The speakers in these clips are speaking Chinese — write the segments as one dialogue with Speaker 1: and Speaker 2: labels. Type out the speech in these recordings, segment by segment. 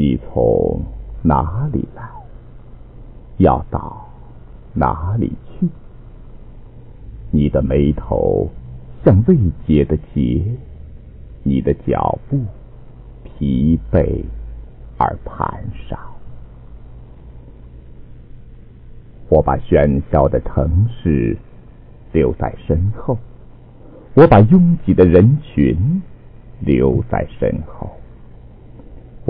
Speaker 1: 你从哪里来？要到哪里去？你的眉头像未解的结，你的脚步疲惫而蹒跚。我把喧嚣的城市留在身后，我把拥挤的人群留在身后。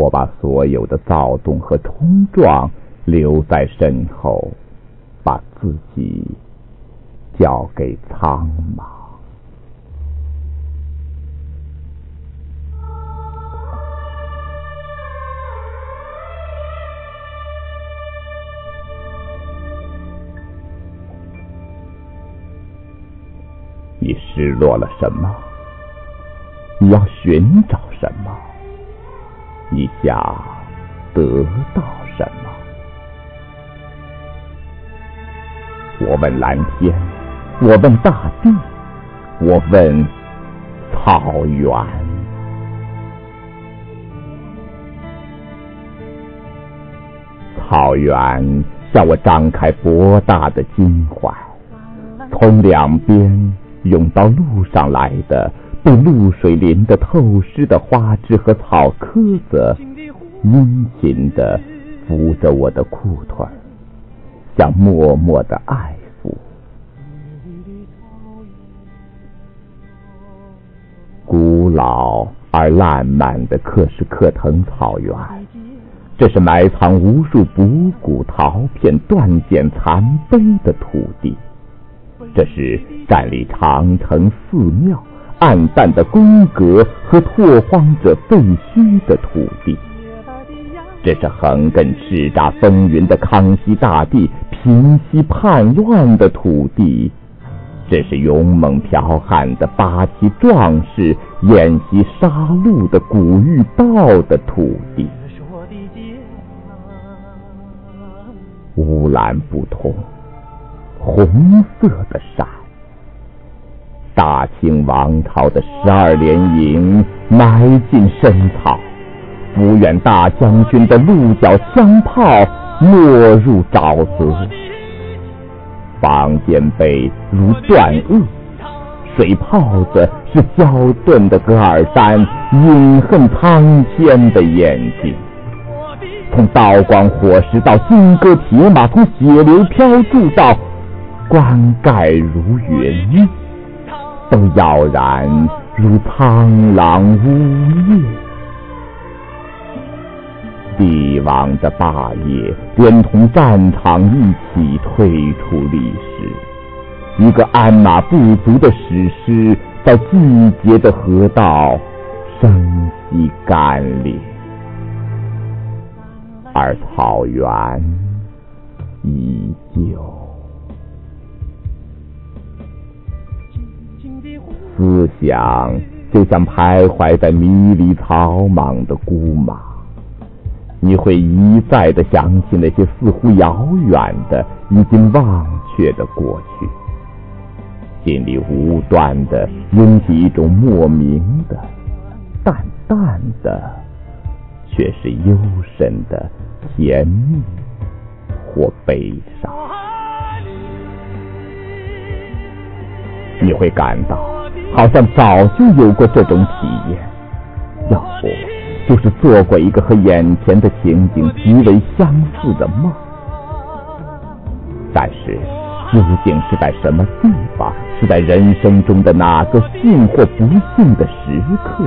Speaker 1: 我把所有的躁动和冲撞留在身后，把自己交给苍茫。你失落了什么？你要寻找什么？你想得到什么？我问蓝天，我问大地，我问草原。草原向我张开博大的襟怀，从两边涌到路上来的。被露水淋得透湿的花枝和草棵子，殷勤地扶着我的裤腿，想默默地爱抚。古老而烂漫的克什克腾草原，这是埋藏无数补骨陶片、断简残碑的土地，这是站立长城寺庙。暗淡的宫阁和拓荒者废墟的土地，这是横亘叱咤风云的康熙大帝平息叛乱的土地，这是勇猛剽悍的八旗壮士演习杀戮的古玉道的土地。乌兰布通，红色的山。大清王朝的十二连营埋进深草，抚远大将军的鹿角枪炮没入沼泽，房间被如断萼，水泡子是焦钝的噶尔丹，隐恨苍天的眼睛，从刀光火石到金戈铁马，从血流飘注到棺盖如云。都杳然如苍狼呜咽，帝王的霸业连同战场一起退出历史。一个鞍马不足的史诗，在季节的河道生息干裂，而草原依旧。思想就像徘徊在迷离草莽的孤马，你会一再的想起那些似乎遥远的、已经忘却的过去，心里无端的涌起一种莫名的、淡淡的，却是幽深的甜蜜或悲伤，你会感到。好像早就有过这种体验，要不就是做过一个和眼前的情景极为相似的梦。但是，究竟是在什么地方，是在人生中的哪个幸或不幸的时刻，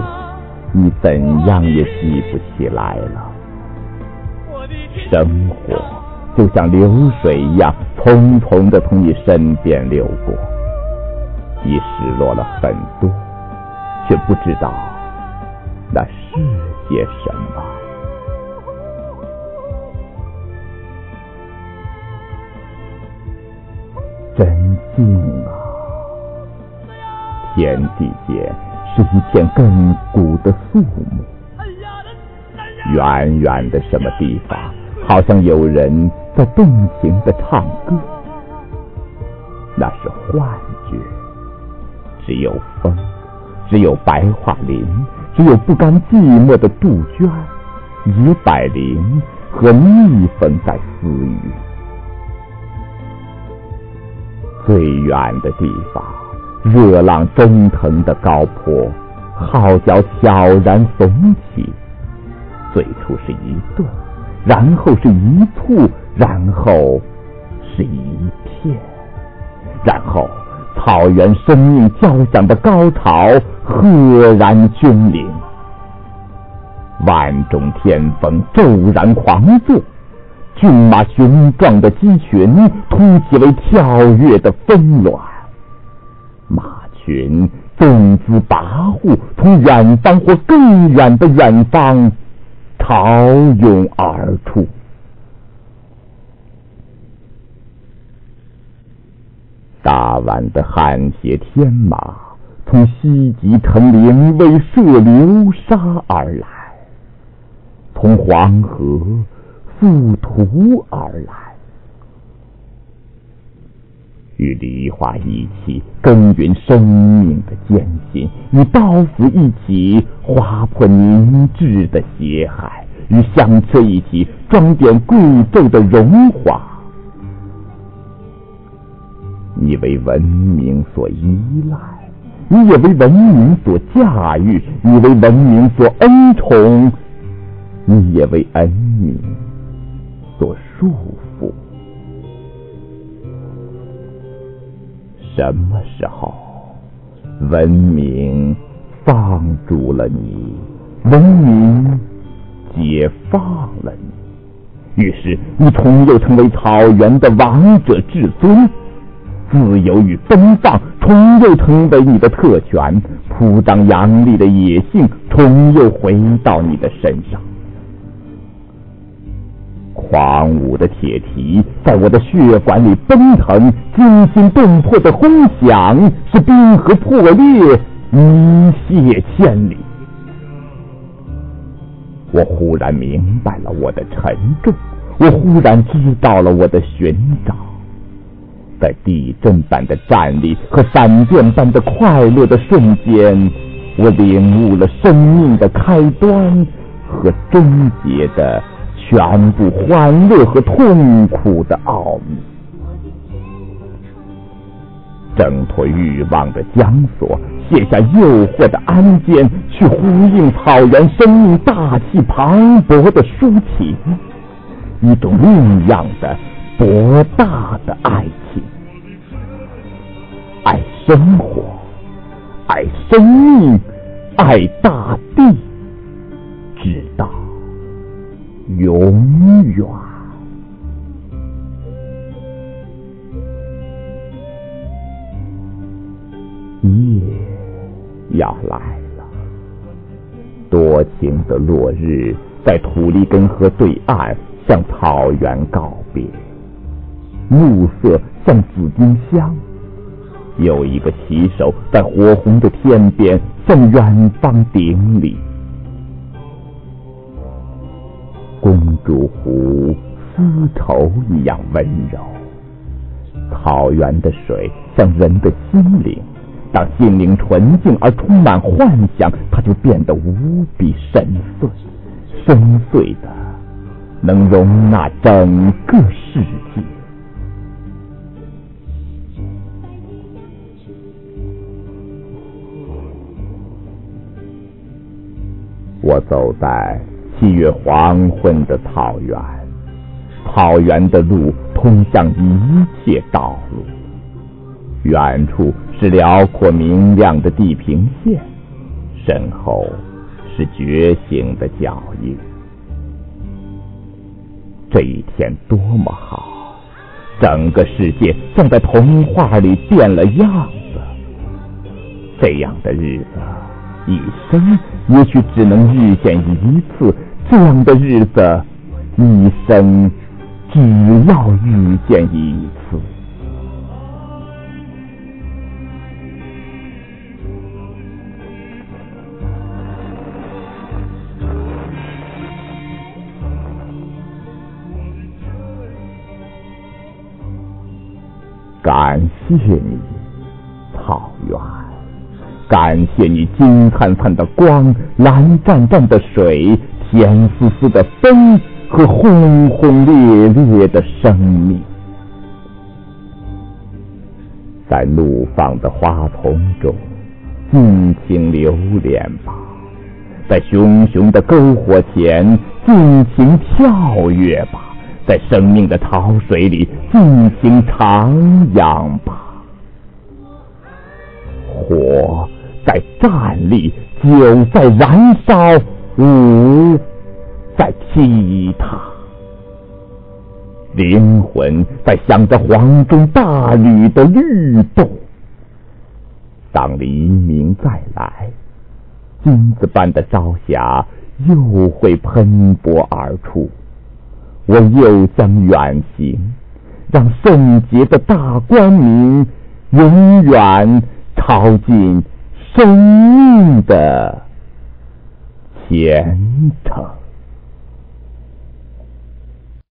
Speaker 1: 你怎样也记不起来了。生活就像流水一样，匆匆的从你身边流过。你失落了很多，却不知道那是些什么。真静啊！天地间是一片亘古的肃穆。远远的什么地方，好像有人在动情的唱歌。那是幻觉。只有风，只有白桦林，只有不甘寂寞的杜鹃，野百灵和蜜蜂在私语。最远的地方，热浪蒸腾的高坡，号角悄然耸起。最初是一顿，然后是一簇，然后是一片，然后草原生命交响的高潮赫然君临。万种天风骤然狂作，骏马雄壮的鸡群突起为跳跃的纷乱，马群纵姿跋扈，从远方或更远的远方潮涌而出。大碗的汗血天马从西极城陵为射流沙而来。从黄河赴途而来，与梨花一起耕耘生命的艰辛，与刀斧一起划破凝滞的血海，与香车一起装点贵胄的荣华。你为文明所依赖，你也为文明所驾驭，你为文明所恩宠。你也为恩明所束缚。什么时候，文明放逐了你，文明解放了你，于是你重又成为草原的王者至尊。自由与奔放重又成为你的特权，铺张扬厉的野性重又回到你的身上。狂舞的铁蹄在我的血管里奔腾，惊心动魄的轰响是冰河破裂，一泻千里。我忽然明白了我的沉重，我忽然知道了我的寻找，在地震般的站立和闪电般的快乐的瞬间，我领悟了生命的开端和终结的。全部欢乐和痛苦的奥秘，挣脱欲望的枷锁，卸下诱惑的鞍肩，去呼应草原生命大气磅礴的抒情，一种另样的博大的爱情，爱生活，爱生命，爱大地，直到。永远，夜要来了。多情的落日在土里根河对岸向草原告别，暮色像紫丁香。有一个骑手在火红的天边向远方顶礼。公主湖丝绸一样温柔，草原的水像人的心灵。当心灵纯净而充满幻想，它就变得无比深邃，深邃的能容纳整个世界。我走在。七月黄昏的草原，草原的路通向一切道路。远处是辽阔明亮的地平线，身后是觉醒的脚印。这一天多么好！整个世界像在童话里变了样子。这样的日子，一生也许只能遇见一次。这样的日子，一生只要遇见一次。感谢你，草原；感谢你金灿灿的光，蓝湛湛的水。甜丝丝的风和轰轰烈烈的生命。在怒放的花丛中，尽情流连吧；在熊熊的篝火前，尽情跳跃吧；在生命的潮水里，尽情徜徉吧。火在站立，酒在燃烧，舞在踢踏，灵魂在想着黄钟大吕的律动。当黎明再来，金子般的朝霞又会喷薄而出，我又将远行，让圣洁的大光明永远。超进生命的前程。